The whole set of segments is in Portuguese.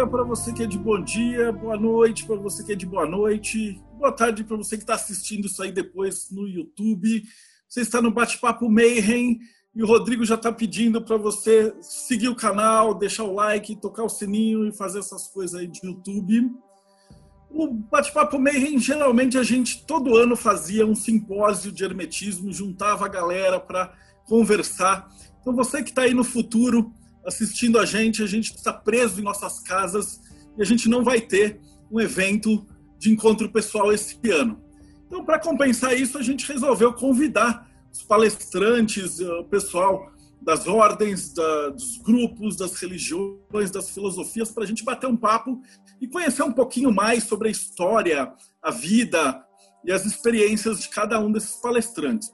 dia para você que é de bom dia, boa noite para você que é de boa noite, boa tarde para você que está assistindo isso aí depois no YouTube. Você está no Bate-Papo Mayhem e o Rodrigo já está pedindo para você seguir o canal, deixar o like, tocar o sininho e fazer essas coisas aí de YouTube. O Bate-Papo Mayhem, geralmente a gente todo ano fazia um simpósio de hermetismo, juntava a galera para conversar. Então você que está aí no futuro assistindo a gente, a gente está preso em nossas casas e a gente não vai ter um evento de encontro pessoal esse ano. Então, para compensar isso, a gente resolveu convidar os palestrantes, o pessoal das ordens, da, dos grupos, das religiões, das filosofias, para a gente bater um papo e conhecer um pouquinho mais sobre a história, a vida e as experiências de cada um desses palestrantes.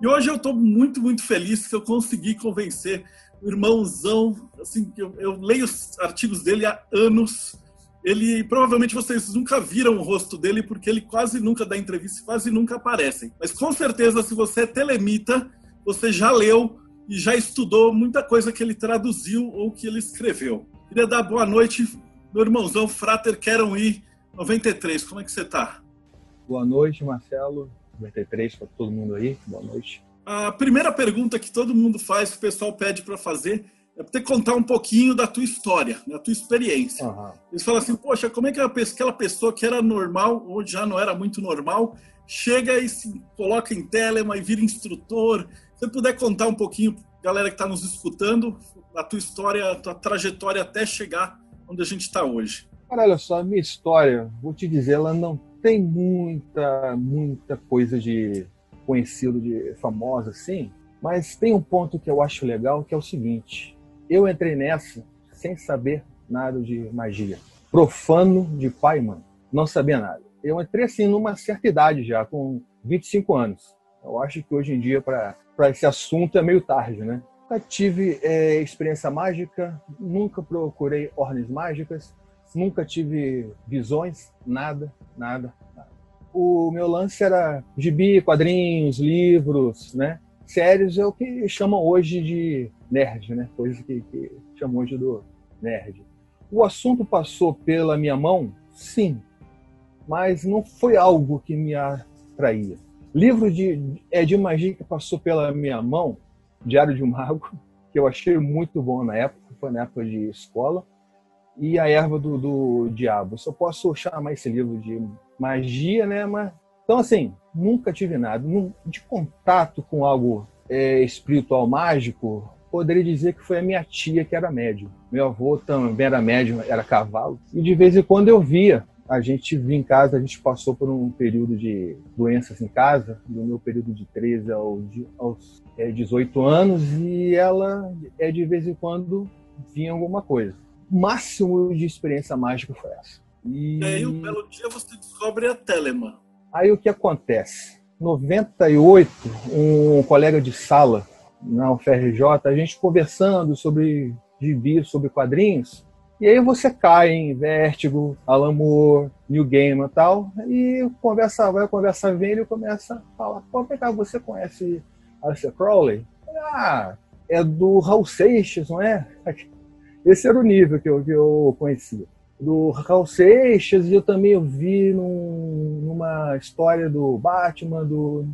E hoje eu estou muito, muito feliz que eu consegui convencer irmãozão, assim, eu, eu leio os artigos dele há anos. Ele provavelmente vocês nunca viram o rosto dele porque ele quase nunca dá entrevista, quase nunca aparece. Mas com certeza, se você é telemita, você já leu e já estudou muita coisa que ele traduziu ou que ele escreveu. Queria dar boa noite, meu irmãozão Frater Queram Ir 93. Como é que você está? Boa noite, Marcelo. 93 para todo mundo aí. Boa noite. A primeira pergunta que todo mundo faz, que o pessoal pede para fazer, é ter contar um pouquinho da tua história, da tua experiência. Uhum. Eles falam assim, poxa, como é que aquela pessoa que era normal, ou já não era muito normal, chega e se coloca em telema e vira instrutor? Se você puder contar um pouquinho, galera que está nos escutando, a tua história, a tua trajetória até chegar onde a gente está hoje. Cara, olha só, a minha história, vou te dizer, ela não tem muita, muita coisa de conhecido, de famosa assim, mas tem um ponto que eu acho legal, que é o seguinte: eu entrei nessa sem saber nada de magia, profano de pai e mãe, não sabia nada. Eu entrei assim numa certa idade já, com 25 anos. Eu acho que hoje em dia para esse assunto é meio tarde, né? Nunca tive é, experiência mágica, nunca procurei ordens mágicas, nunca tive visões, nada, nada, o meu lance era gibi, quadrinhos, livros, né? Séries é o que chamam hoje de nerd, né? Coisa que, que chamam hoje do nerd. O assunto passou pela minha mão, sim, mas não foi algo que me atraía. Livro de, é, de magia que passou pela minha mão, Diário de um Mago, que eu achei muito bom na época, foi na época de escola, e A Erva do, do Diabo. Só posso chamar esse livro de magia, né? Mas, então, assim, nunca tive nada. De contato com algo é, espiritual mágico, poderia dizer que foi a minha tia que era médium. Meu avô também era médium, era cavalo. E de vez em quando eu via. A gente vinha em casa, a gente passou por um período de doenças em casa, no meu período de 13 aos, aos é, 18 anos, e ela, é, de vez em quando, vinha alguma coisa. O máximo de experiência mágica foi essa. E... e aí, um belo dia, você descobre a Telema. Aí, o que acontece? 98, um colega de sala na UFRJ, a gente conversando sobre gibi, sobre quadrinhos, e aí você cai em Vértigo, Alan Moore, New Gaiman e tal, e conversa vai, conversa vem, ele começa a falar, pô, vem cá, você conhece Alistair Crowley? Ah, é do Raul Seixas, não é? Esse era o nível que eu, que eu conhecia do Raul Seixas e eu também vi num, numa história do Batman, do,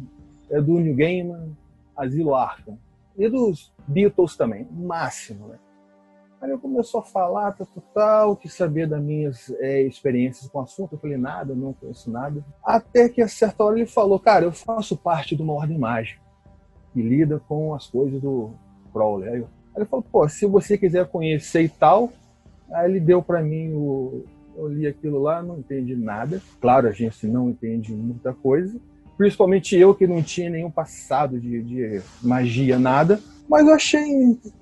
é, do New Gaiman, Asilo Arkham. E dos Beatles também, máximo, né? Aí eu começou a falar, tal, tal, que saber das minhas é, experiências com o assunto. Eu falei, nada, não conheço nada. Até que a certa hora ele falou, cara, eu faço parte de uma ordem mágica que lida com as coisas do Crowley. Aí, ele falou, pô, se você quiser conhecer e tal, Aí ele deu para mim o. Eu li aquilo lá, não entendi nada. Claro, a gente não entende muita coisa. Principalmente eu que não tinha nenhum passado de, de magia, nada. Mas eu achei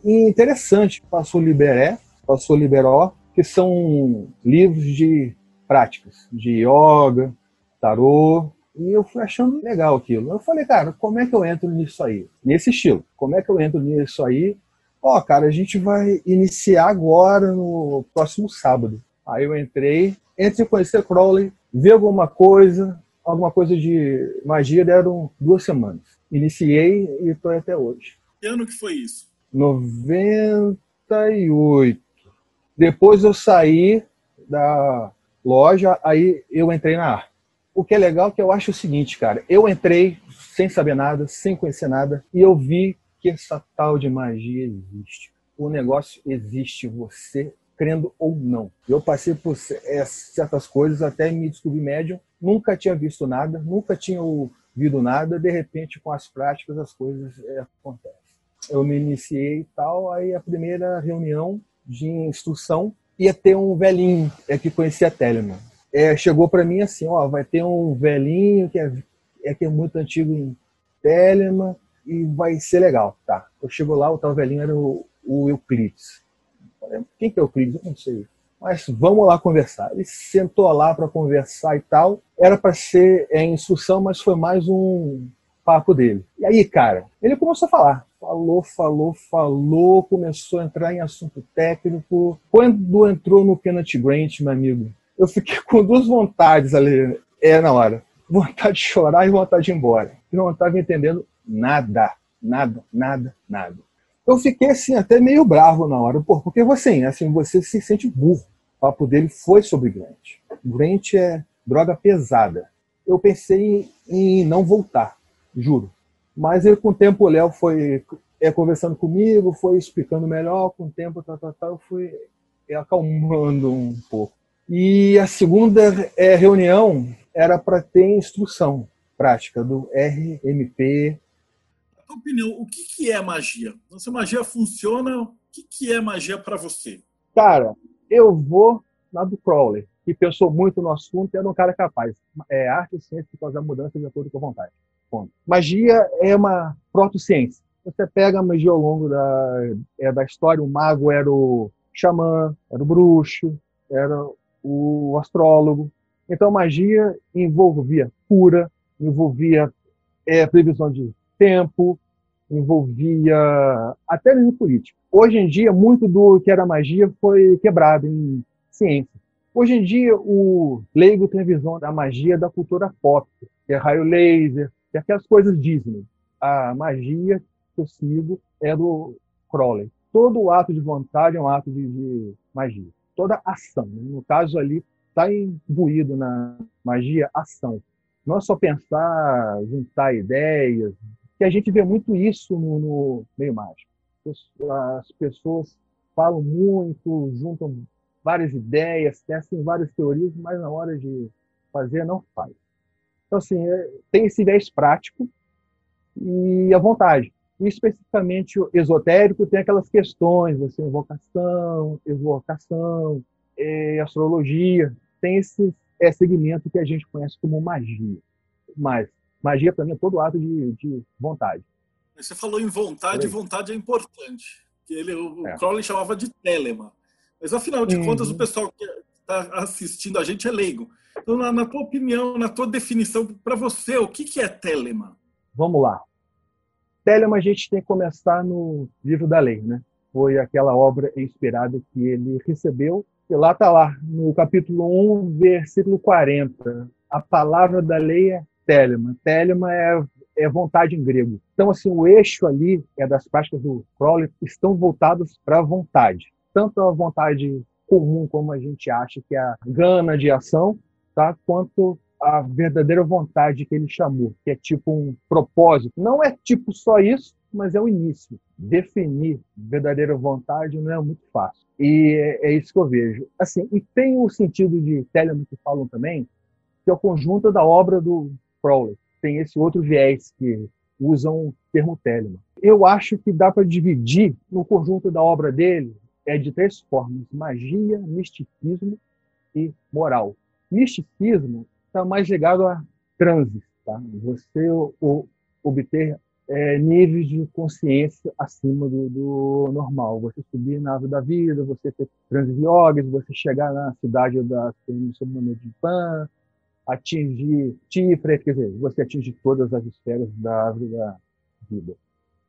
interessante. Passou Liberé, passou Liberó, que são livros de práticas, de yoga, tarô E eu fui achando legal aquilo. Eu falei, cara, como é que eu entro nisso aí? Nesse estilo. Como é que eu entro nisso aí? Ó, oh, cara, a gente vai iniciar agora no próximo sábado. Aí eu entrei, entre conhecer Crowley, ver alguma coisa, alguma coisa de magia, deram duas semanas. Iniciei e estou até hoje. Que ano que foi isso? 98. Depois eu saí da loja, aí eu entrei na arte. O que é legal é que eu acho o seguinte, cara. Eu entrei sem saber nada, sem conhecer nada, e eu vi que essa tal de magia existe. O negócio existe, você crendo ou não. Eu passei por é, certas coisas até me descobrir médium, nunca tinha visto nada, nunca tinha ouvido nada, de repente com as práticas as coisas é, acontecem. Eu me iniciei e tal, aí a primeira reunião de instrução ia ter um velhinho é, que conhecia Telemann é, chegou para mim assim, ó, vai ter um velhinho que é, é, que é muito antigo em Telemann e vai ser legal, tá? Eu chego lá, o tal velhinho era o, o Euclides. Quem que é o Euclides? Eu não sei. Mas vamos lá conversar. Ele sentou lá para conversar e tal. Era para ser é, instrução, mas foi mais um papo dele. E aí, cara, ele começou a falar. Falou, falou, falou, começou a entrar em assunto técnico. Quando entrou no Kenneth Grant, meu amigo, eu fiquei com duas vontades ali, é na hora. Vontade de chorar e vontade de ir embora. Eu não estava entendendo nada, nada, nada, nada. Eu fiquei assim, até meio bravo na hora, porque você, assim, você se sente burro. O papo dele foi sobre Grant. Grant é droga pesada. Eu pensei em não voltar, juro. Mas ele, com o tempo, o Léo foi é, conversando comigo, foi explicando melhor, com o tempo, tá, tá, tá, eu fui acalmando um pouco. E a segunda é, reunião era para ter instrução prática do RMP. Opinião, o que, que é magia? Então, se magia funciona, o que, que é magia para você? Cara, eu vou lá do Crowley, que pensou muito no assunto e era um cara capaz. É arte e ciência que causa mudança de acordo com a vontade. Magia é uma proto-ciência. Você pega a magia ao longo da, é, da história, o mago era o xamã, era o bruxo, era o astrólogo. Então, magia envolvia cura, envolvia é, previsão de tempo, envolvia até mesmo política. Hoje em dia, muito do que era magia foi quebrado em ciência. Hoje em dia, o leigo tem a visão da magia da cultura pop, que é raio laser, que é aquelas coisas Disney. A magia que eu sigo é do Crowley. Todo ato de vontade é um ato de, de magia toda ação. Né? No caso ali, está imbuído na magia ação. Não é só pensar, juntar ideias, que a gente vê muito isso no, no meio mágico. As pessoas falam muito, juntam várias ideias, testam várias teorias, mas na hora de fazer não faz. Então, assim, é, tem esse viés prático e a vontade. E especificamente o esotérico tem aquelas questões, assim, invocação, evocação, é, astrologia, tem esse é, segmento que a gente conhece como magia. Mas magia, para mim, é todo ato de, de vontade. Você falou em vontade, vontade é importante. Ele, o é. Crowley chamava de telema. Mas, afinal de uhum. contas, o pessoal que está assistindo a gente é leigo. Então, na, na tua opinião, na tua definição, para você, o que, que é telema? Vamos lá. Telema a gente tem que começar no livro da lei, né? Foi aquela obra inspirada que ele recebeu. E lá está lá, no capítulo 1, versículo 40. A palavra da lei é telema. Telema é, é vontade em grego. Então, assim, o eixo ali é das práticas do Crowley estão voltados para a vontade. Tanto a vontade comum, como a gente acha que é a gana de ação, tá? quanto a verdadeira vontade que ele chamou, que é tipo um propósito. Não é tipo só isso, mas é o início. Definir verdadeira vontade não é muito fácil. E é, é isso que eu vejo. Assim, e tem o sentido de Telemann que falam também, que é o conjunto da obra do Crowley. Tem esse outro viés que usam o termo Telemann. Eu acho que dá para dividir no conjunto da obra dele é de três formas: magia, misticismo e moral. Misticismo está mais ligado a transes, tá? Você o, obter é, níveis de consciência acima do, do, normal. Você subir na árvore da vida, você ter transes você chegar na cidade da sob de Pan, atingir chifre, quer dizer, você atinge todas as esferas da árvore da vida.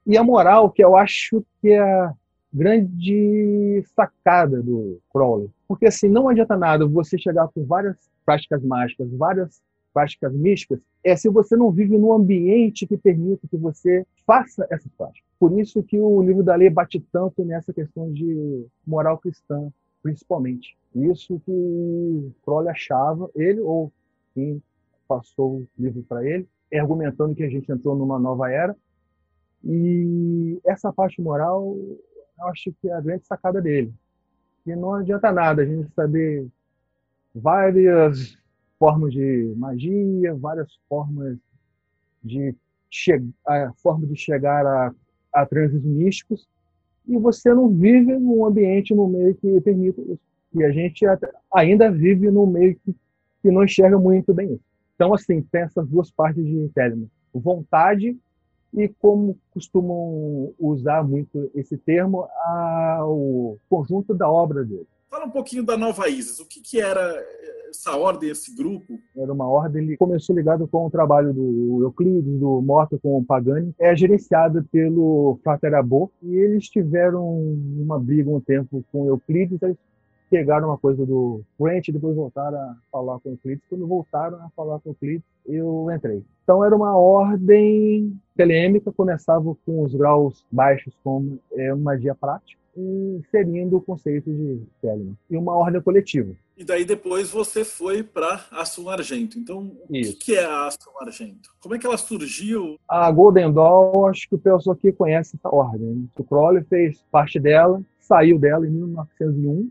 E a moral, que eu acho que é a grande sacada do Crowley. Porque assim, não adianta nada você chegar com várias práticas mágicas, várias práticas místicas, é se você não vive num ambiente que permita que você faça essas práticas. Por isso que o livro da lei bate tanto nessa questão de moral cristã, principalmente. Isso que Crowley achava, ele ou passou o livro para ele, argumentando que a gente entrou numa nova era. E essa parte moral, eu acho que é a grande sacada dele. E não adianta nada a gente saber várias formas de magia, várias formas de, a forma de chegar a, a transes místicos, e você não vive num ambiente, no meio que permita isso. E a gente ainda vive num meio que, que não enxerga muito bem isso. Então, assim, tem essas duas partes de Telemann. Vontade e como costumam usar muito esse termo, a, o conjunto da obra dele. Fala um pouquinho da Nova Isis. O que, que era essa ordem, esse grupo? Era uma ordem, ele começou ligado com o trabalho do Euclides, do Morto com o Pagani. É gerenciada pelo Frater Abbo e eles tiveram uma briga um tempo com Euclides, eles pegaram uma coisa do French e depois voltaram a falar com o Euclides. Quando voltaram a falar com o Euclides, eu entrei. Então era uma ordem telêmica, começava com os graus baixos como é, magia prática, inserindo o conceito de Telemann. E uma ordem coletiva. E daí depois você foi para Assun Argento. Então, Isso. o que é a Assun Argento? Como é que ela surgiu? A Golden Dawn, acho que o pessoal aqui conhece essa ordem. O Crowley fez parte dela, saiu dela em 1901,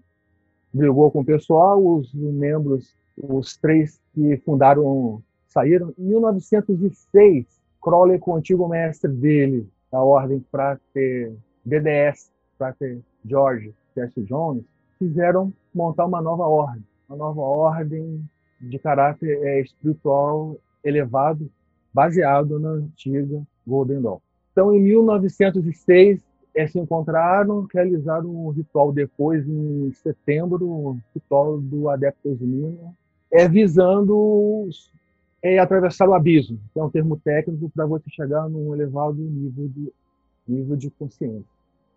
brigou com o pessoal, os membros, os três que fundaram, saíram. Em 1906, Crowley com o antigo mestre dele, a ordem Frater BDS, Frater George C.S. Jones, quiseram montar uma nova ordem, uma nova ordem de caráter é, espiritual elevado, baseado na antiga Golden Dawn. Então, em 1906, é, se encontraram, realizaram um ritual depois, em setembro, um ritual do Adeptus Unino, é, visando é, atravessar o abismo, que é um termo técnico para você chegar num elevado nível de, nível de consciência.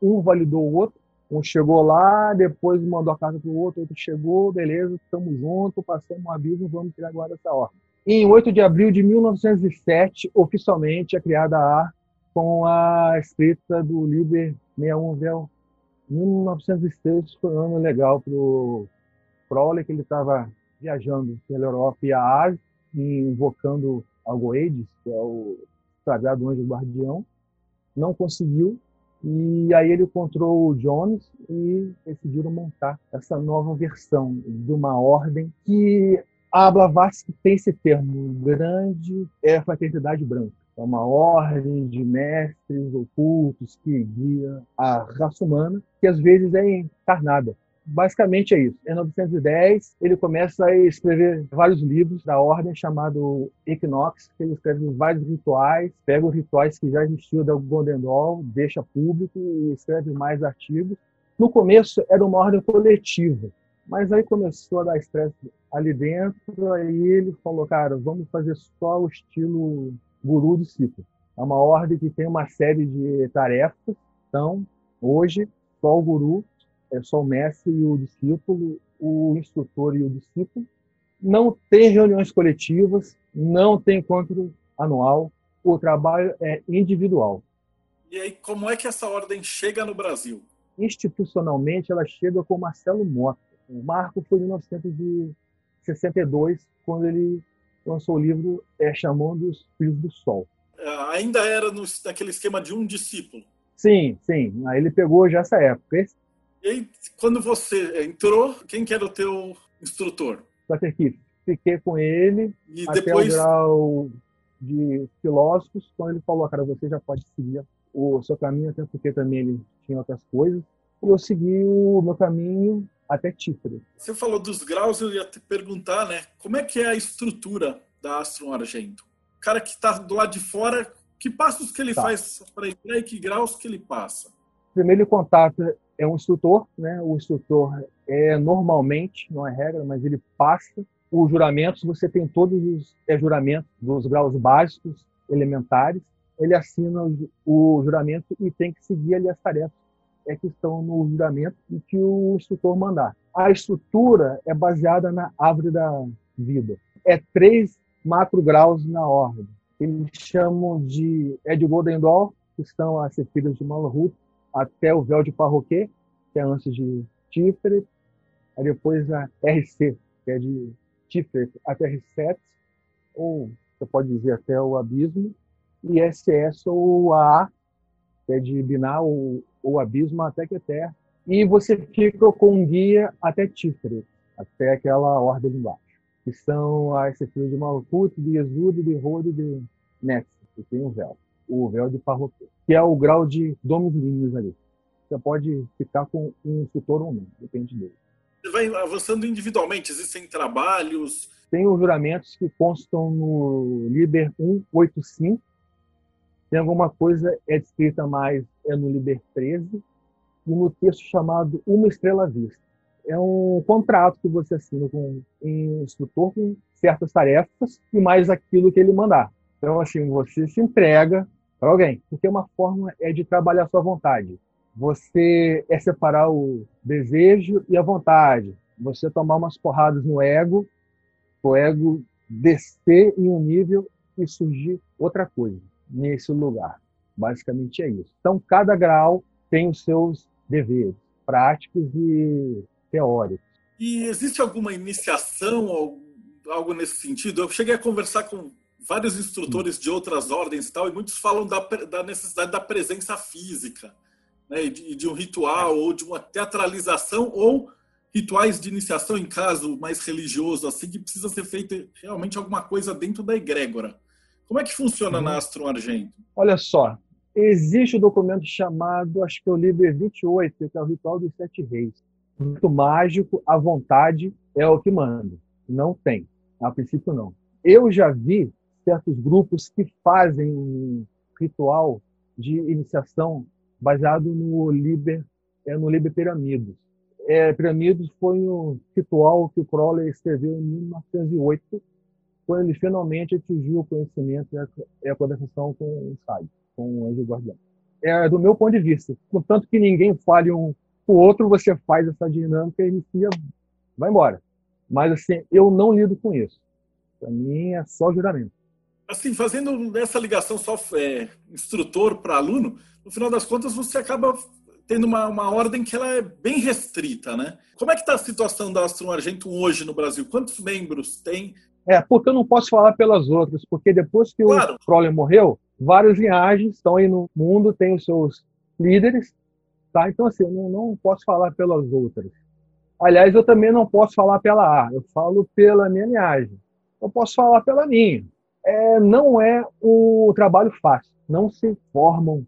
Um validou o outro, um chegou lá, depois mandou a carta para o outro, outro chegou, beleza, estamos juntos, passamos um abismo, vamos criar agora essa ordem. Em 8 de abril de 1907, oficialmente é criada a com a escrita do Liber 61 Vel. 1906 foi um ano legal para o Crowley, que ele estava viajando pela Europa e a Ásia, invocando Algoides, que é o sagrado anjo guardião. Não conseguiu, e aí ele encontrou o Jones e decidiram montar essa nova versão de uma ordem que a Blavatsky tem esse termo, grande é a fraternidade branca. É uma ordem de mestres ocultos que guia a raça humana, que às vezes é encarnada. Basicamente é isso. Em 1910, ele começa a escrever vários livros da ordem chamado Equinox, que ele escreve vários rituais, pega os rituais que já existiam da Golden Dawn, deixa público e escreve mais artigos. No começo era uma ordem coletiva, mas aí começou a dar estresse ali dentro, aí ele falou, cara, vamos fazer só o estilo guru discípulo. É uma ordem que tem uma série de tarefas. Então, hoje, só o guru, é só o mestre e o discípulo, o instrutor e o discípulo. Não tem reuniões coletivas, não tem encontro anual. O trabalho é individual. E aí, como é que essa ordem chega no Brasil? Institucionalmente, ela chega com Marcelo Mota. O marco foi em 1962, quando ele lançou o livro é, chamando os Filhos do Sol. É, ainda era no, naquele esquema de um discípulo. Sim, sim. Aí ele pegou já essa época. E aí, quando você entrou, quem que era o teu instrutor? Pater Kiff. Fiquei com ele e até depois... o grau de filósofos, então ele falou, cara, você já pode seguir o seu caminho, até porque também ele tinha outras coisas. E eu segui o meu caminho até Tífero. Você falou dos graus, eu ia te perguntar, né? Como é que é a estrutura da Astron Argento? O cara que está do lado de fora, que passos que ele tá. faz para entrar e que graus que ele passa? Primeiro ele contata é um instrutor, né? O instrutor é normalmente, não é regra, mas ele passa os juramentos, você tem todos os é, juramentos dos graus básicos, elementares, ele assina o, o juramento e tem que seguir ali as tarefas é que estão no juramento e que o instrutor mandar. A estrutura é baseada na árvore da vida. É três macro graus na ordem. Eles chamam de é de Golden Dawn, que estão as filhas de Malhut, até o véu de Parroquet, que é antes de Tiferet, aí depois a RC, que é de Tiferet até R7, ou você pode dizer até o abismo, e SS ou AA, que é de Biná ou, ou abismo até Keter, e você fica com um guia até Tiferet, até aquela ordem embaixo, que são as filhas de Malkut, de Yesud, de Rod e de Netz, que tem o véu, o véu de Parroquet, que é o grau de domínios ali. Você pode ficar com um instrutor ou não, depende dele. Você vai avançando individualmente, existem trabalhos. Tem os juramentos que constam no Liber 185. Tem alguma coisa é descrita mais é no Liber 13 e no texto chamado Uma Estrela Vista. É um contrato que você assina com um instrutor com certas tarefas e mais aquilo que ele mandar. Então, assim, você se entrega para alguém, porque uma forma é de trabalhar a sua vontade. Você é separar o desejo e a vontade. Você tomar umas porradas no ego, o ego descer em um nível e surgir outra coisa nesse lugar. Basicamente é isso. Então, cada grau tem os seus deveres práticos e teóricos. E existe alguma iniciação, algo nesse sentido? Eu cheguei a conversar com vários instrutores de outras ordens e tal, e muitos falam da, da necessidade da presença física né, de, de um ritual ou de uma teatralização ou rituais de iniciação em caso mais religioso assim que precisa ser feita realmente alguma coisa dentro da egrégora. Como é que funciona na Astro Argento? Olha só, existe o um documento chamado, acho que é o Liber 28, que é o ritual dos sete reis. Muito mágico, a vontade é o que manda. Não tem, a princípio não. Eu já vi certos grupos que fazem um ritual de iniciação baseado no Liber, é, no Liber Piramidos. É, Piramidos foi um ritual que o Crowley escreveu em 1908, quando ele finalmente atingiu o conhecimento e a, conversação com o Sai, com o anjo guardião. É do meu ponto de vista. Contanto que ninguém fale um o outro, você faz essa dinâmica e inicia, vai embora. Mas assim, eu não lido com isso. Para mim é só juramento. Assim, fazendo essa ligação só é, instrutor para aluno, no final das contas você acaba tendo uma, uma ordem que ela é bem restrita, né? Como é que está a situação da Astro Argento hoje no Brasil? Quantos membros tem? É, porque eu não posso falar pelas outras, porque depois que claro. o Crowley morreu, várias linhagens estão aí no mundo, tem os seus líderes, tá? Então, assim, eu não, não posso falar pelas outras. Aliás, eu também não posso falar pela A, eu falo pela minha linhagem. Eu posso falar pela minha. É, não é um trabalho fácil. Não se formam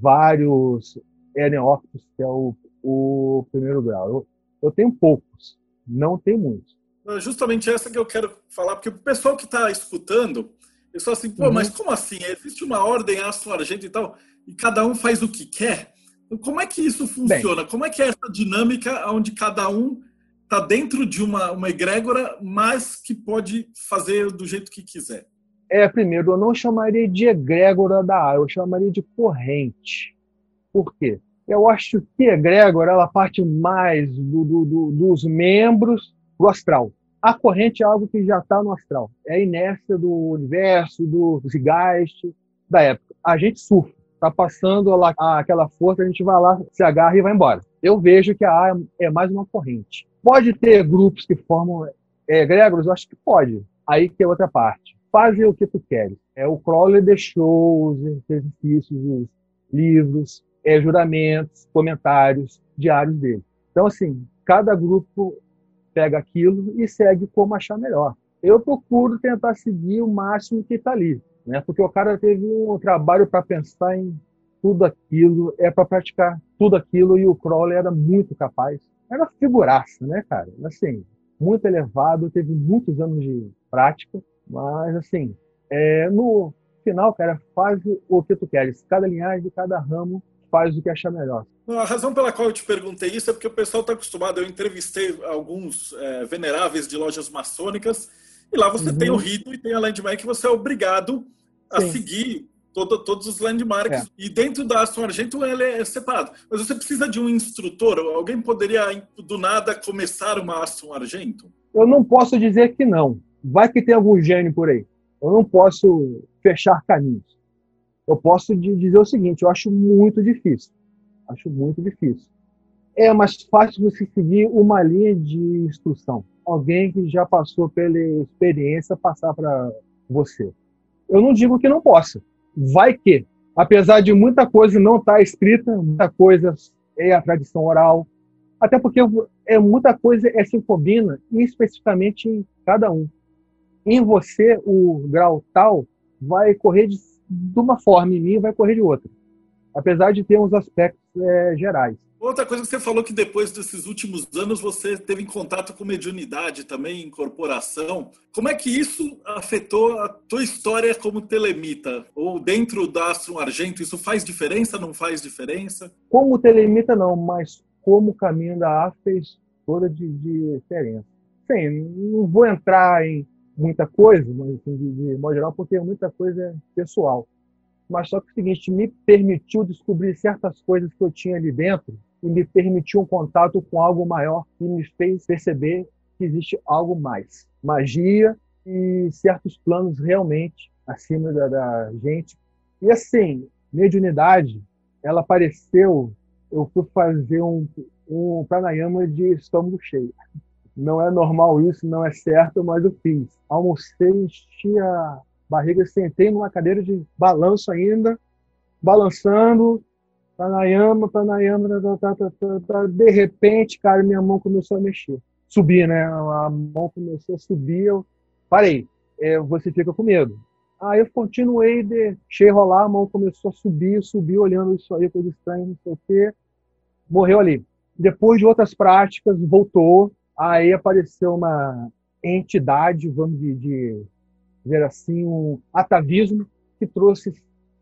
vários neófitos, que é o, o primeiro grau. Eu, eu tenho poucos, não tem muitos. Justamente essa que eu quero falar, porque o pessoal que está escutando, eu sou assim, pô, uhum. mas como assim? Existe uma ordem astro argento e tal, e cada um faz o que quer? Como é que isso funciona? Bem, como é que é essa dinâmica onde cada um está dentro de uma, uma egrégora, mas que pode fazer do jeito que quiser? É, primeiro, eu não chamaria de egrégora da A, eu chamaria de corrente. Por quê? Eu acho que egrégora ela parte mais do, do, do, dos membros do astral. A corrente é algo que já está no astral. É a inércia do universo, do zeitgeist da época. A gente surfa. Está passando lá, aquela força, a gente vai lá, se agarra e vai embora. Eu vejo que a A é mais uma corrente. Pode ter grupos que formam é, egrégoras? Eu acho que pode. Aí que é outra parte fazer o que tu queres. É, o Crowley deixou os exercícios, os livros, é, juramentos, comentários diários dele. Então, assim, cada grupo pega aquilo e segue como achar melhor. Eu procuro tentar seguir o máximo que está ali, né? porque o cara teve um trabalho para pensar em tudo aquilo, é para praticar tudo aquilo, e o Crowley era muito capaz. Era figuraça, né, cara? Assim, muito elevado, teve muitos anos de prática, mas, assim, é, no final, cara, faz o que tu queres. Cada linhagem, cada ramo faz o que achar melhor. A razão pela qual eu te perguntei isso é porque o pessoal está acostumado. Eu entrevistei alguns é, veneráveis de lojas maçônicas e lá você uhum. tem o rito e tem a landmark que você é obrigado a Sim. seguir todo, todos os landmarks. É. E dentro da Aston Argento ele é separado. Mas você precisa de um instrutor? Alguém poderia, do nada, começar uma Aston Argento? Eu não posso dizer que não. Vai que tem algum gênio por aí. Eu não posso fechar caminhos. Eu posso dizer o seguinte: eu acho muito difícil. Acho muito difícil. É mais fácil você seguir uma linha de instrução. Alguém que já passou pela experiência passar para você. Eu não digo que não possa. Vai que, apesar de muita coisa não estar tá escrita, muita coisa é a tradição oral, até porque é muita coisa é se combina especificamente em cada um. Em você, o grau tal vai correr de, de uma forma, em mim vai correr de outra. Apesar de ter uns aspectos é, gerais. Outra coisa que você falou que depois desses últimos anos você teve em contato com mediunidade também, incorporação. Como é que isso afetou a tua história como telemita? Ou dentro da Astro Argento, isso faz diferença, não faz diferença? Como telemita não, mas como caminho da A fez toda de, de diferença. Sim, não vou entrar em muita coisa, mas assim, de, de modo geral, porque muita coisa é pessoal. Mas só que o seguinte, me permitiu descobrir certas coisas que eu tinha ali dentro e me permitiu um contato com algo maior que me fez perceber que existe algo mais. Magia e certos planos realmente acima da, da gente. E assim, mediunidade, ela apareceu, eu fui fazer um, um pranayama de estômago cheio. Não é normal isso, não é certo, mas eu fiz. Almocei, enchi a barriga, sentei numa cadeira de balanço ainda, balançando, pranayama, pranayama, tá, tá, tá, tá, tá, de repente, cara, minha mão começou a mexer. Subir, né? A mão começou a subir, eu parei. É, você fica com medo. Aí eu continuei, deixei rolar, a mão começou a subir, subir, olhando isso aí, coisa estranha, não sei o quê. Morreu ali. Depois de outras práticas, voltou. Aí apareceu uma entidade, vamos dizer assim, um atavismo, que trouxe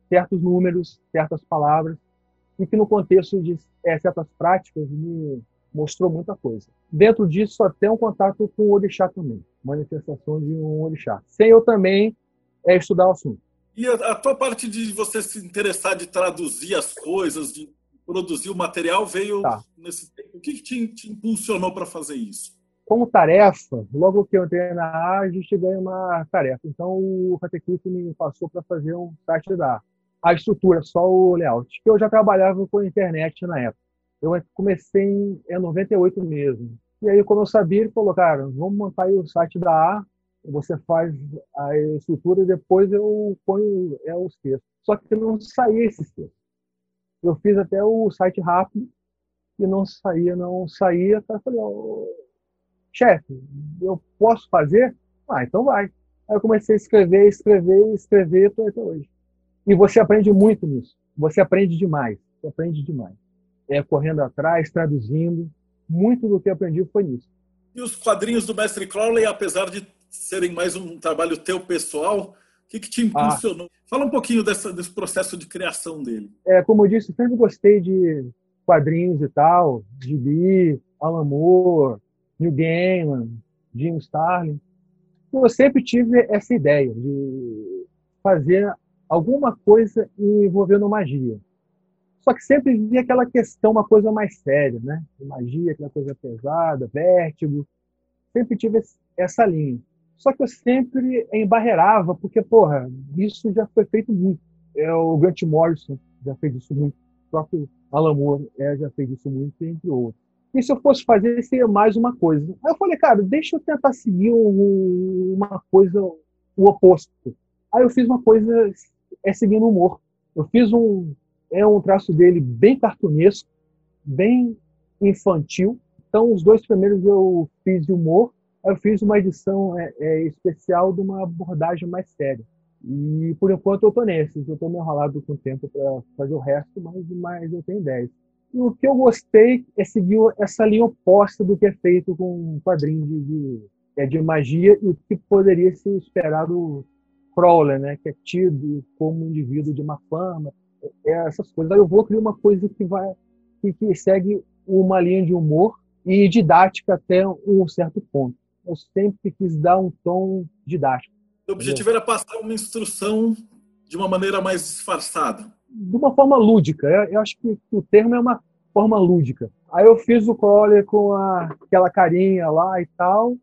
certos números, certas palavras, e que no contexto de é, certas práticas me mostrou muita coisa. Dentro disso, só tem um contato com o orixá também, manifestação de um orixá. Sem eu também é, estudar o assunto. E a, a tua parte de você se interessar de traduzir as coisas, de produzir o material, veio tá. nesse tempo. Que, que te, te impulsionou para fazer isso? Como tarefa, logo que eu entrei na A, a gente ganha uma tarefa. Então, o Catequista me passou para fazer um site da A a estrutura, só o layout. Eu já trabalhava com internet na época. Eu comecei em, em 98 mesmo. E aí, como eu sabia, ele falou, cara, vamos montar aí o site da A, você faz a estrutura e depois eu ponho é, os textos. Só que não saía esses textos. Eu fiz até o site rápido e não saía, não saía. Eu falei, oh, chefe, eu posso fazer? Ah, então vai. Aí eu comecei a escrever, escrever, escrever, estou até hoje. E você aprende muito nisso. Você aprende demais. Você aprende demais. É correndo atrás, traduzindo. Muito do que aprendi foi nisso. E os quadrinhos do Mestre Crowley, apesar de serem mais um trabalho teu pessoal, o que, que te impulsionou? Ah. Fala um pouquinho dessa, desse processo de criação dele. É, como eu disse, sempre gostei de quadrinhos e tal, Lee, Alan Moore, Neil Gaiman, Jim Starlin. Eu sempre tive essa ideia de fazer alguma coisa envolvendo magia. Só que sempre via aquela questão, uma coisa mais séria, né? Magia, aquela coisa pesada, vértigo. Sempre tive essa linha. Só que eu sempre embarreirava, porque, porra, isso já foi feito muito. É, o Grant Morrison já fez isso muito. O próprio Alan Moore é, já fez isso muito, entre outros. E se eu fosse fazer, seria mais uma coisa. Aí eu falei, cara, deixa eu tentar seguir uma coisa, o oposto. Aí eu fiz uma coisa é seguindo humor. Eu fiz um é um traço dele bem cartunesco, bem infantil. Então os dois primeiros eu fiz de humor, eu fiz uma edição é, é, especial de uma abordagem mais séria. E por enquanto eu estou nesses, eu estou me enrolado com o tempo para fazer o resto, mas, mas eu tenho 10. E o que eu gostei é seguir essa linha oposta do que é feito com um quadrinho de, de, é, de magia e o que poderia ser esperado Crowley, né, que é tido como um indivíduo de má fama, é essas coisas. Aí eu vou criar uma coisa que vai que, que segue uma linha de humor e didática até um certo ponto. Eu sempre quis dar um tom didático. O objetivo era passar uma instrução de uma maneira mais disfarçada. De uma forma lúdica. Eu, eu acho que o termo é uma forma lúdica. Aí eu fiz o Crowley com a, aquela carinha lá e tal,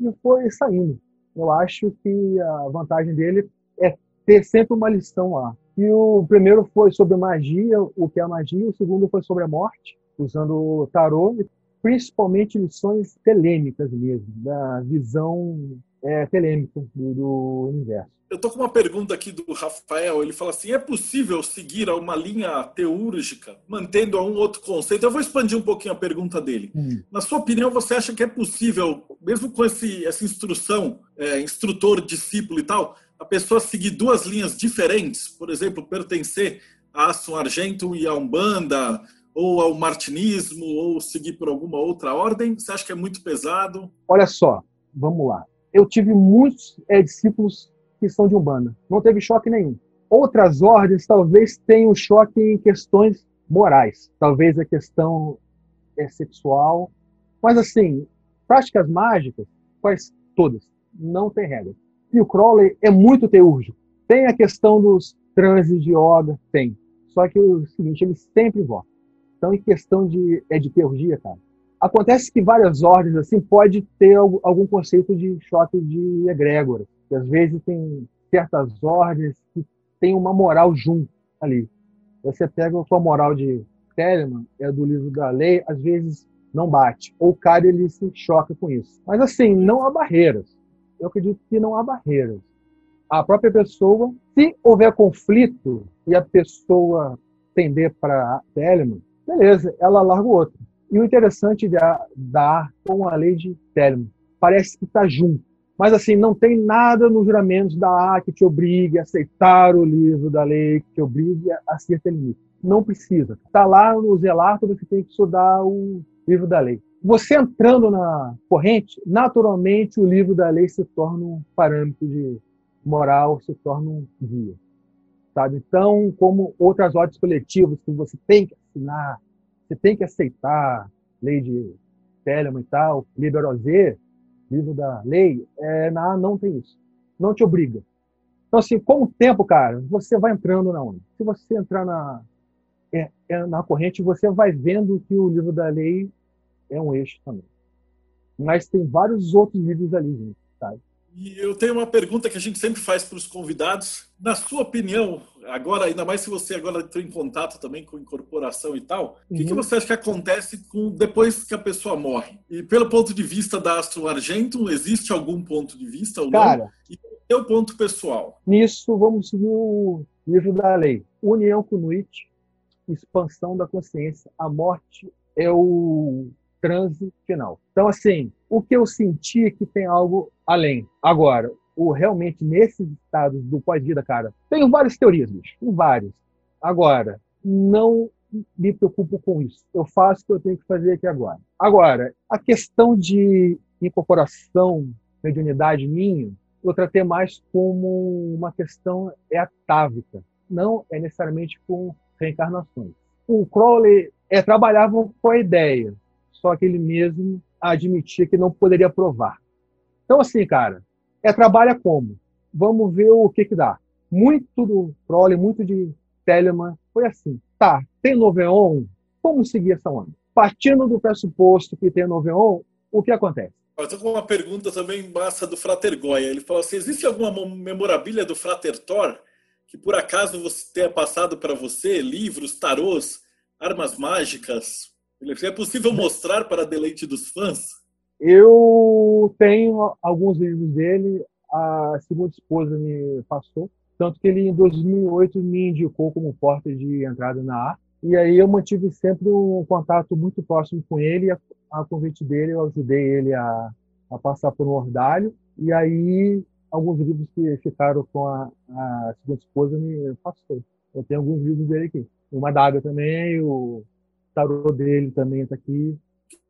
e foi saindo. Eu acho que a vantagem dele é ter sempre uma lição lá. E o primeiro foi sobre magia, o que é a magia, o segundo foi sobre a morte, usando o tarô, principalmente lições telêmicas mesmo, da visão é, telêmica do, do universo. Eu estou com uma pergunta aqui do Rafael. Ele fala assim: é possível seguir uma linha teúrgica mantendo um outro conceito? Eu vou expandir um pouquinho a pergunta dele. Hum. Na sua opinião, você acha que é possível, mesmo com esse, essa instrução, é, instrutor, discípulo e tal, a pessoa seguir duas linhas diferentes? Por exemplo, pertencer a Aston Argento e a Umbanda, ou ao martinismo, ou seguir por alguma outra ordem? Você acha que é muito pesado? Olha só, vamos lá. Eu tive muitos é, discípulos que são de Umbanda. Não teve choque nenhum. Outras ordens talvez tenham choque em questões morais. Talvez a questão é sexual. Mas, assim, práticas mágicas, quais todas, não tem regra. E o Crowley é muito teúrgico. Tem a questão dos transes de yoga, tem. Só que o seguinte, ele sempre invoca. Então, em questão de, é de teurgia, cara, acontece que várias ordens assim pode ter algum conceito de choque de egrégora que às vezes tem certas ordens que tem uma moral junto ali. Você pega a moral de Telemann, é do livro da lei, às vezes não bate. Ou o cara ele se choca com isso. Mas assim, não há barreiras. Eu acredito que não há barreiras. A própria pessoa, se houver conflito e a pessoa tender para Telemann, beleza, ela larga o outro. E o interessante de dar com a lei de Telemann, parece que está junto. Mas, assim, não tem nada nos juramentos da A que te obrigue a aceitar o livro da lei, que te obrigue a ser limite. Não precisa. Está lá no zelato, você tem que estudar o livro da lei. Você entrando na corrente, naturalmente o livro da lei se torna um parâmetro de moral, se torna um guia. Sabe? Então, como outras ordens coletivas que você tem que assinar, você tem que aceitar, lei de Telemann e tal, Liberosé, livro da lei, é, na, não tem isso. Não te obriga. Então, assim, com o tempo, cara, você vai entrando na onda. Se você entrar na, é, é, na corrente, você vai vendo que o livro da lei é um eixo também. Mas tem vários outros livros ali, gente, sabe? E eu tenho uma pergunta que a gente sempre faz para os convidados. Na sua opinião, agora, ainda mais se você agora entrou em contato também com incorporação e tal, o que, que, uhum. você acha que acontece com depois que a pessoa morre? E pelo ponto de vista da Astro Argento, existe algum ponto de vista ou Cara, não? E o ponto pessoal? Nisso, vamos seguir o livro da lei. União com Nuit, expansão da consciência. A morte é o transe final. Então, assim, o que eu senti é que tem algo além. Agora, o realmente nesses estados do pós-vida, cara, tenho bicho, tem várias. Agora, não me preocupo com isso. Eu faço o que eu tenho que fazer aqui agora. Agora, a questão de incorporação, mediunidade minha, eu tratei mais como uma questão atávica, não é necessariamente com reencarnações. O Crowley é, trabalhava com a ideia só que ele mesmo admitia que não poderia provar. Então, assim, cara, é trabalha como? Vamos ver o que que dá. Muito do Crowley, muito de Telemann foi assim. Tá, tem Noveon, vamos seguir essa onda. Partindo do pressuposto que tem Noveon, o que acontece? Eu estou com uma pergunta também massa do Frater Goya. Ele falou assim: existe alguma memorabilia do Frater Thor que por acaso você tenha passado para você? Livros, tarôs, armas mágicas, é possível mostrar para deleite dos fãs? Eu tenho alguns livros dele, a segunda esposa me passou, tanto que ele em 2008 me indicou como porta de entrada na arte. E aí eu mantive sempre um contato muito próximo com ele, a, a convite dele eu ajudei ele a, a passar por um ordalho. E aí alguns livros que ficaram com a, a segunda esposa me passou. Eu tenho alguns livros dele aqui. Uma daga também, o tarô dele também está aqui.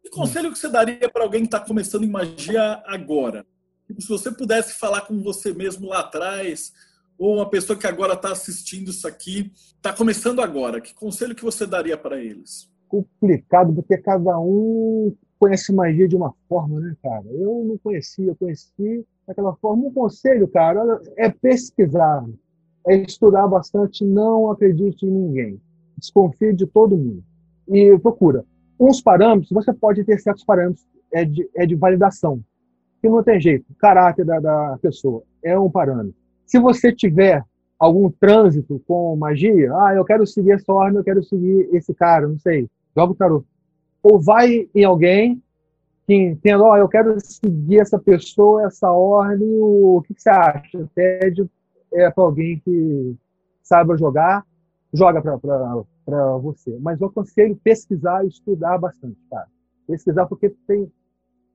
Que conselho que você daria para alguém que está começando em magia agora? Tipo, se você pudesse falar com você mesmo lá atrás, ou uma pessoa que agora está assistindo isso aqui, está começando agora, que conselho que você daria para eles? Complicado, porque cada um conhece magia de uma forma, né, cara? Eu não conhecia, eu conheci daquela forma. Um conselho, cara, é pesquisar, é estudar bastante, não acredite em ninguém. Desconfie de todo mundo. E procura. Uns parâmetros, você pode ter certos parâmetros, é de, é de validação, que não tem jeito. O caráter da, da pessoa é um parâmetro. Se você tiver algum trânsito com magia, ah, eu quero seguir essa ordem, eu quero seguir esse cara, não sei, joga o tarô. Ou vai em alguém que entenda, ó, oh, eu quero seguir essa pessoa, essa ordem, o que, que você acha? Pede é, para alguém que saiba jogar, joga para você. Mas eu aconselho pesquisar e estudar bastante, cara. Pesquisar porque tem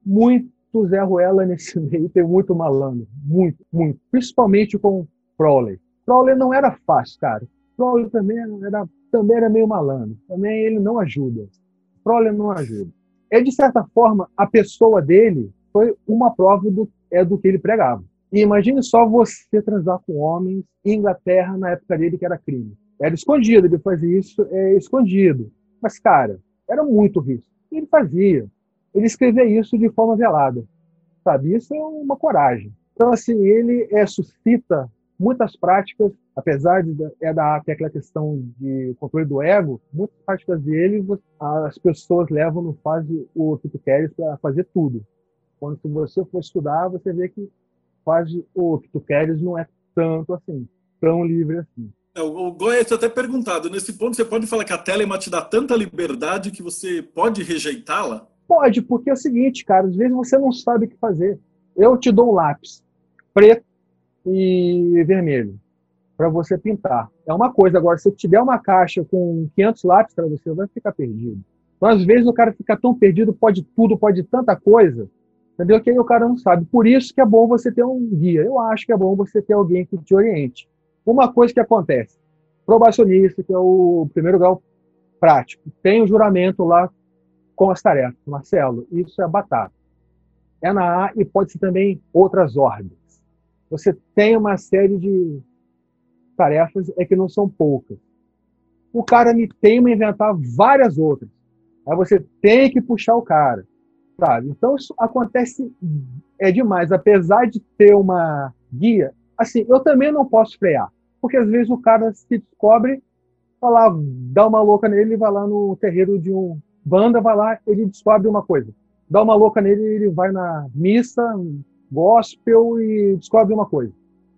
muito Zé Ruela nesse meio, tem muito malandro. Muito, muito. Principalmente com Crowley. Crowley não era fácil, cara. Crowley também era, também era meio malandro. Também ele não ajuda. Crowley não ajuda. É, de certa forma, a pessoa dele foi uma prova do, é, do que ele pregava. E imagine só você transar com homens em Inglaterra na época dele, que era crime. Era escondido, ele fazia isso é, escondido. Mas, cara, era muito risco. Ele fazia. Ele escrevia isso de forma velada. Sabe? Isso é uma coragem. Então, assim, ele é, suscita muitas práticas, apesar de é da aquela questão de controle do ego, muitas práticas dele as pessoas levam no fase o que tu queres para fazer tudo. Quando você for estudar, você vê que fase o que tu queres não é tanto assim, tão livre assim. É, o Goya até perguntado, nesse ponto você pode falar que a Telema te dá tanta liberdade que você pode rejeitá-la? Pode, porque é o seguinte, cara, às vezes você não sabe o que fazer. Eu te dou um lápis preto e vermelho para você pintar. É uma coisa. Agora, se eu te der uma caixa com 500 lápis para você, vai ficar perdido. Então, às vezes, o cara fica tão perdido, pode tudo, pode tanta coisa, entendeu? Que aí o cara não sabe. Por isso que é bom você ter um guia. Eu acho que é bom você ter alguém que te oriente. Uma coisa que acontece, probacionista, que é o primeiro grau prático, tem um juramento lá com as tarefas. Marcelo, isso é batata. É na A e pode ser também outras ordens você tem uma série de tarefas é que não são poucas. O cara me teima inventar várias outras. Aí você tem que puxar o cara, sabe? Então isso acontece é demais, apesar de ter uma guia. Assim, eu também não posso frear, porque às vezes o cara se descobre, vai lá, dá uma louca nele, vai lá no terreiro de um banda, vai lá, ele descobre uma coisa. Dá uma louca nele, ele vai na missa, gospel e descobre uma coisa.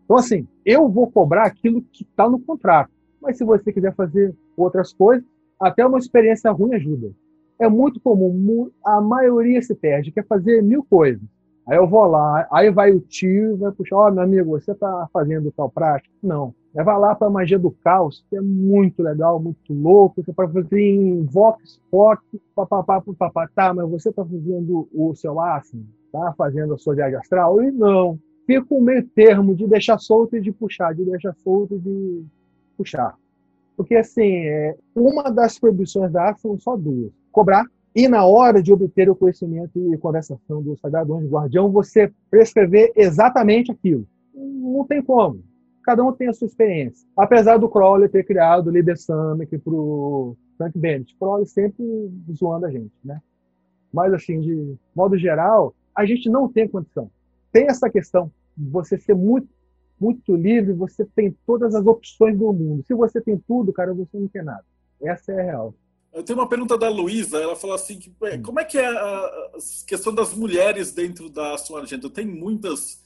Então, assim, eu vou cobrar aquilo que está no contrato. Mas se você quiser fazer outras coisas, até uma experiência ruim ajuda. É muito comum, a maioria se perde, quer fazer mil coisas. Aí eu vou lá, aí vai o tio, vai puxar, ó, oh, meu amigo, você está fazendo tal prática? Não. Vai lá para a magia do caos, que é muito legal, muito louco. Você pode fazer em Vox, Fox, papapá, papapá. Tá, mas você está fazendo o seu ácido? tá fazendo a sua viagem astral, e não. Fica um meio termo de deixar solto e de puxar, de deixar solto e de puxar. Porque, assim, é, uma das proibições da arte são só duas. Cobrar e, na hora de obter o conhecimento e conversação do Sagrado Anjo Guardião, você prescrever exatamente aquilo. Não tem como. Cada um tem a sua experiência. Apesar do Crowley ter criado o Liber para o Frank Bennett. Crowley sempre zoando a gente, né? Mas, assim, de modo geral, a gente não tem condição. Tem essa questão de você ser muito, muito livre, você tem todas as opções do mundo. Se você tem tudo, cara, você não tem nada. Essa é a real. Eu tenho uma pergunta da Luísa, ela falou assim, que, hum. como é que é a questão das mulheres dentro da sua agenda? Tem muitas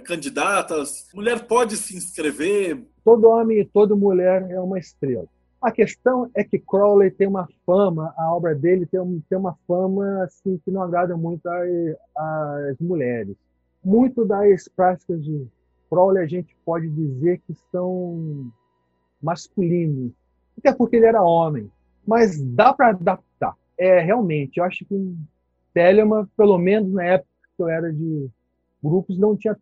candidatas? Mulher pode se inscrever? Todo homem e toda mulher é uma estrela. A questão é que Crowley tem uma fama, a obra dele tem, tem uma fama assim, que não agrada muito às mulheres. Muito das práticas de Crowley a gente pode dizer que são masculinos, até porque ele era homem. Mas dá para adaptar. É realmente, eu acho que Telemann, pelo menos na época que eu era de grupos, não tinha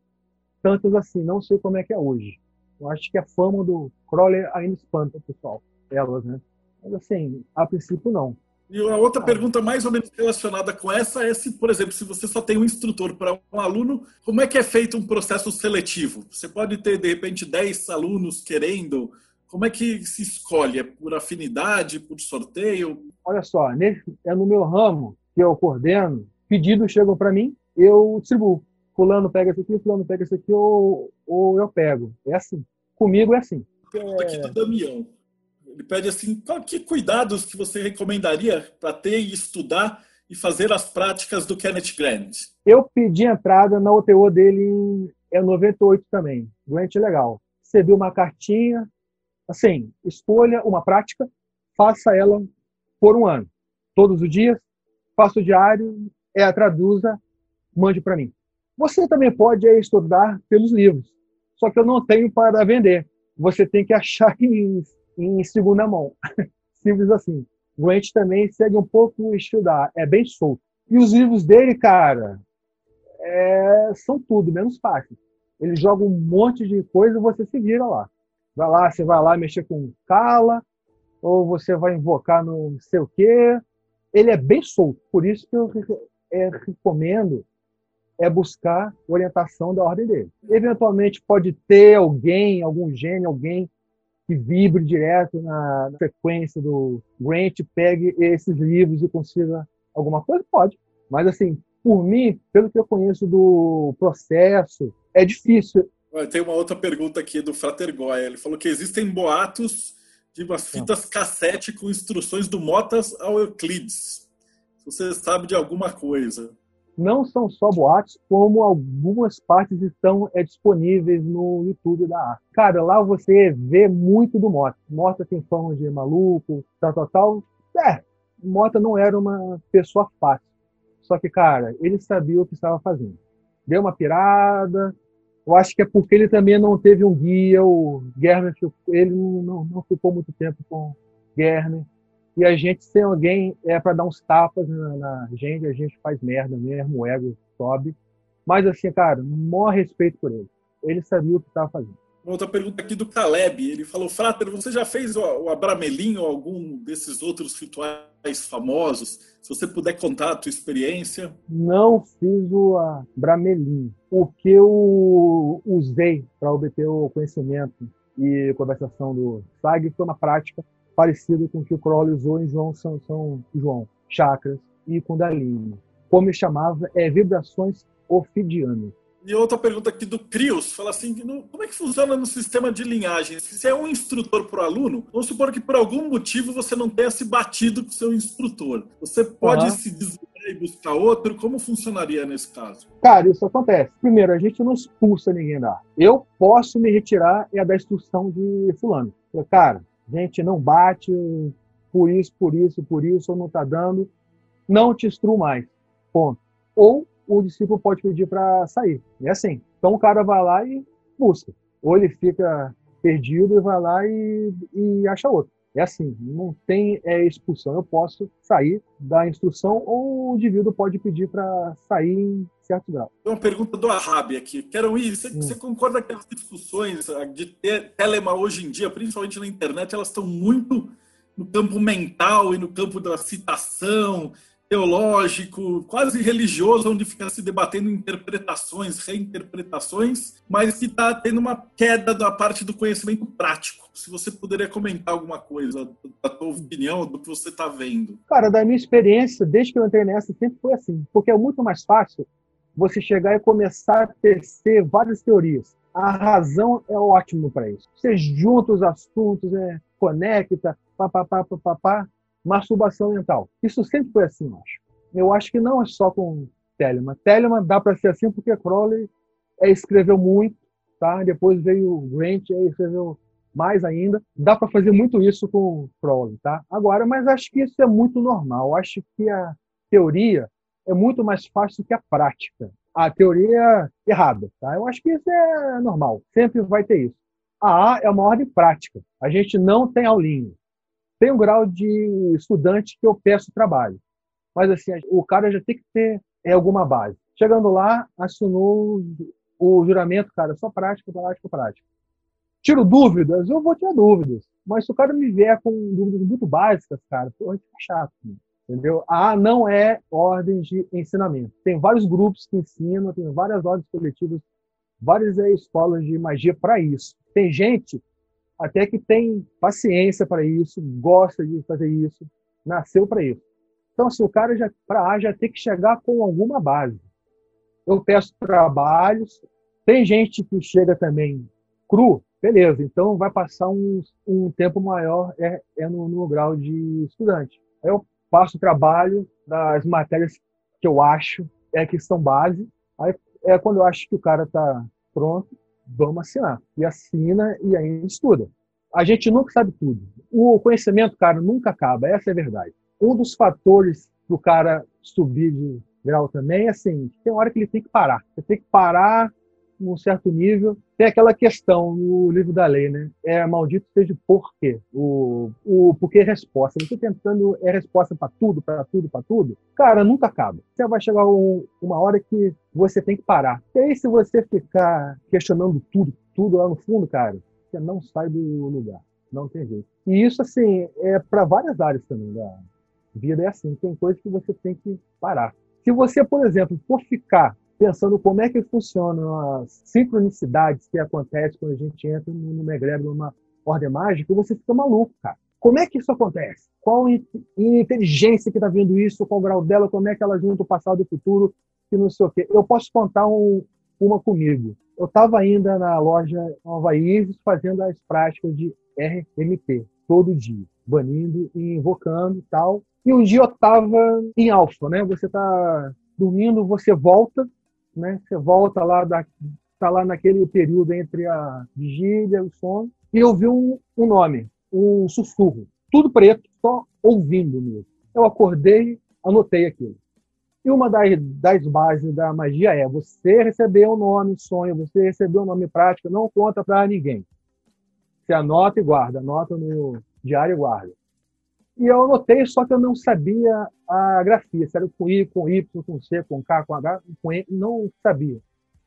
tantos assim. Não sei como é que é hoje. Eu acho que a fama do Crowley ainda espanta o pessoal elas, né? Mas assim, a princípio não. E a outra pergunta mais ou menos relacionada com essa é se, por exemplo, se você só tem um instrutor para um aluno, como é que é feito um processo seletivo? Você pode ter, de repente, 10 alunos querendo. Como é que se escolhe? É por afinidade, por sorteio? Olha só, é no meu ramo que eu coordeno, pedidos chegam para mim, eu distribuo. Fulano pega esse aqui, fulano pega esse aqui, ou, ou eu pego. É assim. Comigo é assim. Pergunta aqui do Damião. Ele pede assim, qual, que cuidados que você recomendaria para ter e estudar e fazer as práticas do Kenneth Grant? Eu pedi entrada na OTO dele em é 98 também. Grant é legal. Recebi uma cartinha, assim, escolha uma prática, faça ela por um ano. Todos os dias, faça o diário, é, traduza, mande para mim. Você também pode estudar pelos livros, só que eu não tenho para vender. Você tem que achar em em segunda mão. Simples assim. Grant também segue um pouco o da é bem solto. E os livros dele, cara, é, são tudo, menos fácil. Ele joga um monte de coisa e você se vira lá. Vai lá, você vai lá mexer com cala, ou você vai invocar no sei o quê. Ele é bem solto, por isso que eu é, recomendo é buscar orientação da ordem dele. Eventualmente pode ter alguém, algum gênio, alguém que vibre direto na frequência do Grant, pegue esses livros e consiga alguma coisa? Pode. Mas, assim, por mim, pelo que eu conheço do processo, é difícil. Tem uma outra pergunta aqui do Frater Goya. Ele falou que existem boatos de umas fitas cassete com instruções do Motas ao Euclides. Você sabe de alguma coisa? Não são só boatos, como algumas partes estão é, disponíveis no YouTube da arte. Cara, lá você vê muito do Mota. Mota tem fama de maluco, tal, tal, tal. É, Mota não era uma pessoa fácil. Só que, cara, ele sabia o que estava fazendo. Deu uma pirada. Eu acho que é porque ele também não teve um guia. O Gerner, ele não, não ficou muito tempo com Gerner. E a gente, sem alguém, é para dar uns tapas na, na, gente, a gente faz merda mesmo, o ego sobe. Mas, assim, cara, maior respeito por ele. Ele sabia o que estava fazendo. Outra pergunta aqui do Caleb. Ele falou: Frater, você já fez o, Abramelim ou algum desses outros rituais famosos? Se você puder contar a tua experiência. Não fiz o Abramelim. O que eu usei para obter o conhecimento e conversação do SAG foi uma prática parecido com o que o Crowley usou em João São, São João, chakras e Kundalini. Como ele chamava, é vibrações ofidianas. E outra pergunta aqui do Crios, fala assim, como é que funciona no sistema de linhagem? Se é um instrutor para o aluno, vamos supor que por algum motivo você não tenha se batido com o seu instrutor. Você pode uhum. se desligar e buscar outro? Como funcionaria nesse caso? Cara, isso acontece. Primeiro, a gente não expulsa ninguém da Eu posso me retirar e é da instrução de fulano. Cara, gente não bate por isso, por isso, por isso, ou não está dando, não te instruo mais. Ponto. Ou o discípulo pode pedir para sair. É assim. Então o cara vai lá e busca. Ou ele fica perdido e vai lá e, e acha outro. É assim, não tem é, expulsão. Eu posso sair da instrução ou o indivíduo pode pedir para sair em certo grau. Tem uma pergunta do Arabi aqui. Quero ir. Você, hum. você, concorda que as discussões de telema hoje em dia, principalmente na internet, elas estão muito no campo mental e no campo da citação, teológico, quase religioso, onde fica se debatendo interpretações, reinterpretações, mas que está tendo uma queda da parte do conhecimento prático. Se você poderia comentar alguma coisa da tua opinião, do que você está vendo. Cara, da minha experiência, desde que eu entrei nessa, sempre foi assim, porque é muito mais fácil você chegar e começar a tecer várias teorias. A razão é ótimo para isso. Você junta os assuntos, é, conecta, papapá, papapá, masturbação mental. Isso sempre foi assim, eu acho. Eu acho que não é só com Telemann. Telemann dá para ser assim porque Crowley é, escreveu muito, tá? Depois veio Grant, aí escreveu mais ainda. Dá para fazer muito isso com Crowley, tá? Agora, mas acho que isso é muito normal. Acho que a teoria é muito mais fácil que a prática. A teoria é errada, tá? Eu acho que isso é normal. Sempre vai ter isso. A A é uma ordem prática. A gente não tem aulinha tem um grau de estudante que eu peço trabalho. Mas assim, o cara já tem que ter é, alguma base. Chegando lá, assinou o juramento, cara, só prática, prática, prática. Tiro dúvidas, eu vou tirar dúvidas. Mas se o cara me vier com dúvidas muito básicas, cara, pô, fica chato. Entendeu? A não é ordem de ensinamento. Tem vários grupos que ensinam, tem várias ordens coletivas, várias escolas de magia para isso. Tem gente até que tem paciência para isso, gosta de fazer isso, nasceu para isso. Então, se assim, o cara já para A já tem que chegar com alguma base. Eu peço trabalhos. Tem gente que chega também cru, beleza. Então vai passar um, um tempo maior é, é no, no grau de estudante. Eu faço trabalho das matérias que eu acho é que são base. Aí é quando eu acho que o cara está pronto, vamos assinar. E assina e aí estuda. A gente nunca sabe tudo. O conhecimento, cara, nunca acaba. Essa é a verdade. Um dos fatores para o cara subir de grau também é assim, tem hora que ele tem que parar. Você tem que parar num certo nível. Tem aquela questão no livro da lei, né? É maldito seja o porquê. O, o porquê é resposta. Você tentando é resposta para tudo, para tudo, para tudo. Cara, nunca acaba. Você vai chegar um, uma hora que você tem que parar. E aí, se você ficar questionando tudo, tudo lá no fundo, cara, você não sai do lugar. Não tem jeito. E isso, assim, é para várias áreas também da vida. É assim, tem coisas que você tem que parar. Se você, por exemplo, for ficar pensando como é que funcionam as sincronicidades que acontecem quando a gente entra numa egrégora, numa ordem mágica, você fica maluco, cara. Como é que isso acontece? Qual inteligência que está vendo isso? Qual o grau dela? Como é que ela junta o passado e o futuro? Que não sei o quê. Eu posso contar um, uma comigo. Eu estava ainda na loja Nova Ives fazendo as práticas de RMP todo dia, banindo e invocando e tal. E um dia eu estava em alfa, né? Você está dormindo, você volta né? Você volta lá, da, tá lá naquele período entre a vigília e o sono, e eu vi um, um nome, um sussurro, tudo preto, só ouvindo mesmo. Eu acordei, anotei aquilo. E uma das, das bases da magia é você recebeu um nome, sonho, você recebeu um nome prático, não conta para ninguém. Você anota e guarda, anota no diário e guarda. E eu anotei, só que eu não sabia a grafia, se era com I, com Y, com C, com K, com H, com E, não sabia.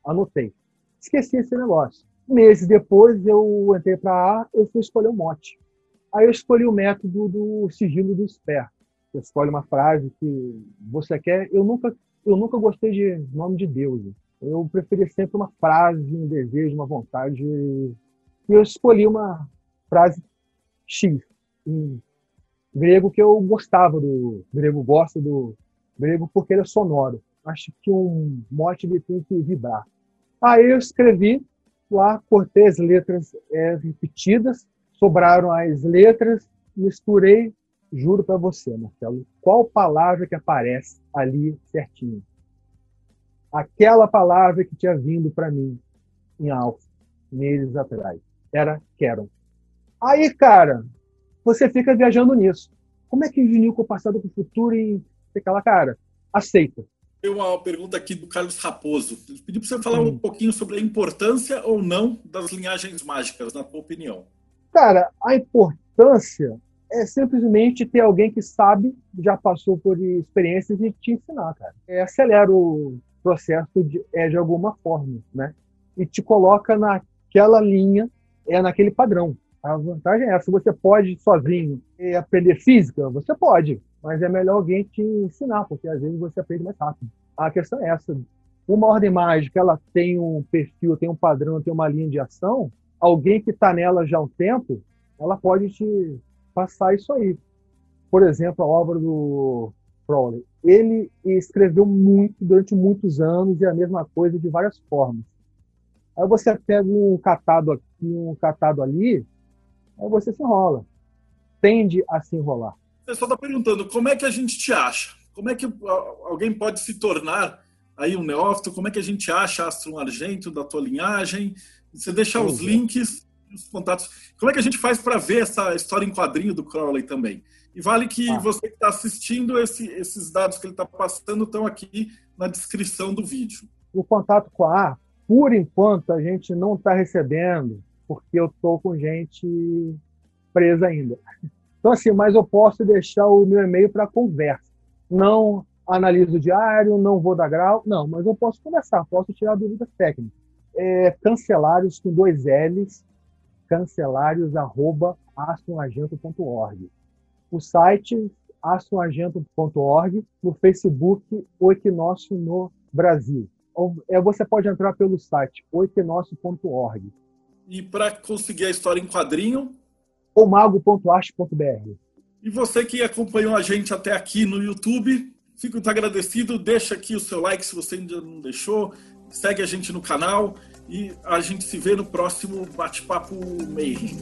Anotei. Esqueci esse negócio. Meses depois, eu entrei para A, eu fui escolher o um mote. Aí eu escolhi o método do sigilo do esperto. Você escolhe uma frase que você quer. Eu nunca, eu nunca gostei de nome de Deus. Eu preferi sempre uma frase, um desejo, uma vontade. E eu escolhi uma frase X, em grego que eu gostava do grego, gosto do grego porque ele é sonoro. Acho que um mote ele tem que vibrar. Aí eu escrevi lá, cortei as letras é, repetidas, sobraram as letras, misturei, juro para você, Marcelo, qual palavra que aparece ali certinho? Aquela palavra que tinha vindo para mim em alfa, meses atrás, era quero. Aí, cara, você fica viajando nisso. Como é que uniu com o passado com o futuro e aquela cara? Aceita. Tem uma pergunta aqui do Carlos Raposo. Ele pediu para você falar hum. um pouquinho sobre a importância ou não das linhagens mágicas, na tua opinião. Cara, a importância é simplesmente ter alguém que sabe, já passou por experiências e te ensinar, cara. É, acelera o processo de, é, de alguma forma, né? E te coloca naquela linha, é naquele padrão. A vantagem é essa. Você pode sozinho aprender física? Você pode, mas é melhor alguém te ensinar, porque às vezes você aprende mais rápido. A questão é essa. Uma ordem mágica, ela tem um perfil, tem um padrão, tem uma linha de ação. Alguém que está nela já há um tempo, ela pode te passar isso aí. Por exemplo, a obra do Crowley. Ele escreveu muito durante muitos anos e a mesma coisa de várias formas. Aí você pega um catado aqui, um catado ali, aí você se enrola. Tende a se enrolar. O pessoal está perguntando como é que a gente te acha? Como é que alguém pode se tornar aí um neófito? Como é que a gente acha Astro Argento da tua linhagem? Você deixa os é. links, os contatos. Como é que a gente faz para ver essa história em quadrinho do Crowley também? E vale que ah. você que está assistindo, esse, esses dados que ele está passando estão aqui na descrição do vídeo. O contato com a A, por enquanto, a gente não está recebendo porque eu estou com gente presa ainda. Então, assim, mas eu posso deixar o meu e-mail para conversa. Não analiso diário, não vou dar grau, não, mas eu posso conversar, posso tirar dúvidas técnicas. É, cancelários com dois L's, cancelários arroba O site assoagento.org, no Facebook O Equinócio no Brasil. Ou, é, você pode entrar pelo site oequinócio.org. E para conseguir a história em quadrinho? Ou mago.arte.br. E você que acompanhou a gente até aqui no YouTube, fico muito agradecido. Deixa aqui o seu like se você ainda não deixou. Segue a gente no canal e a gente se vê no próximo Bate-Papo Mayhem.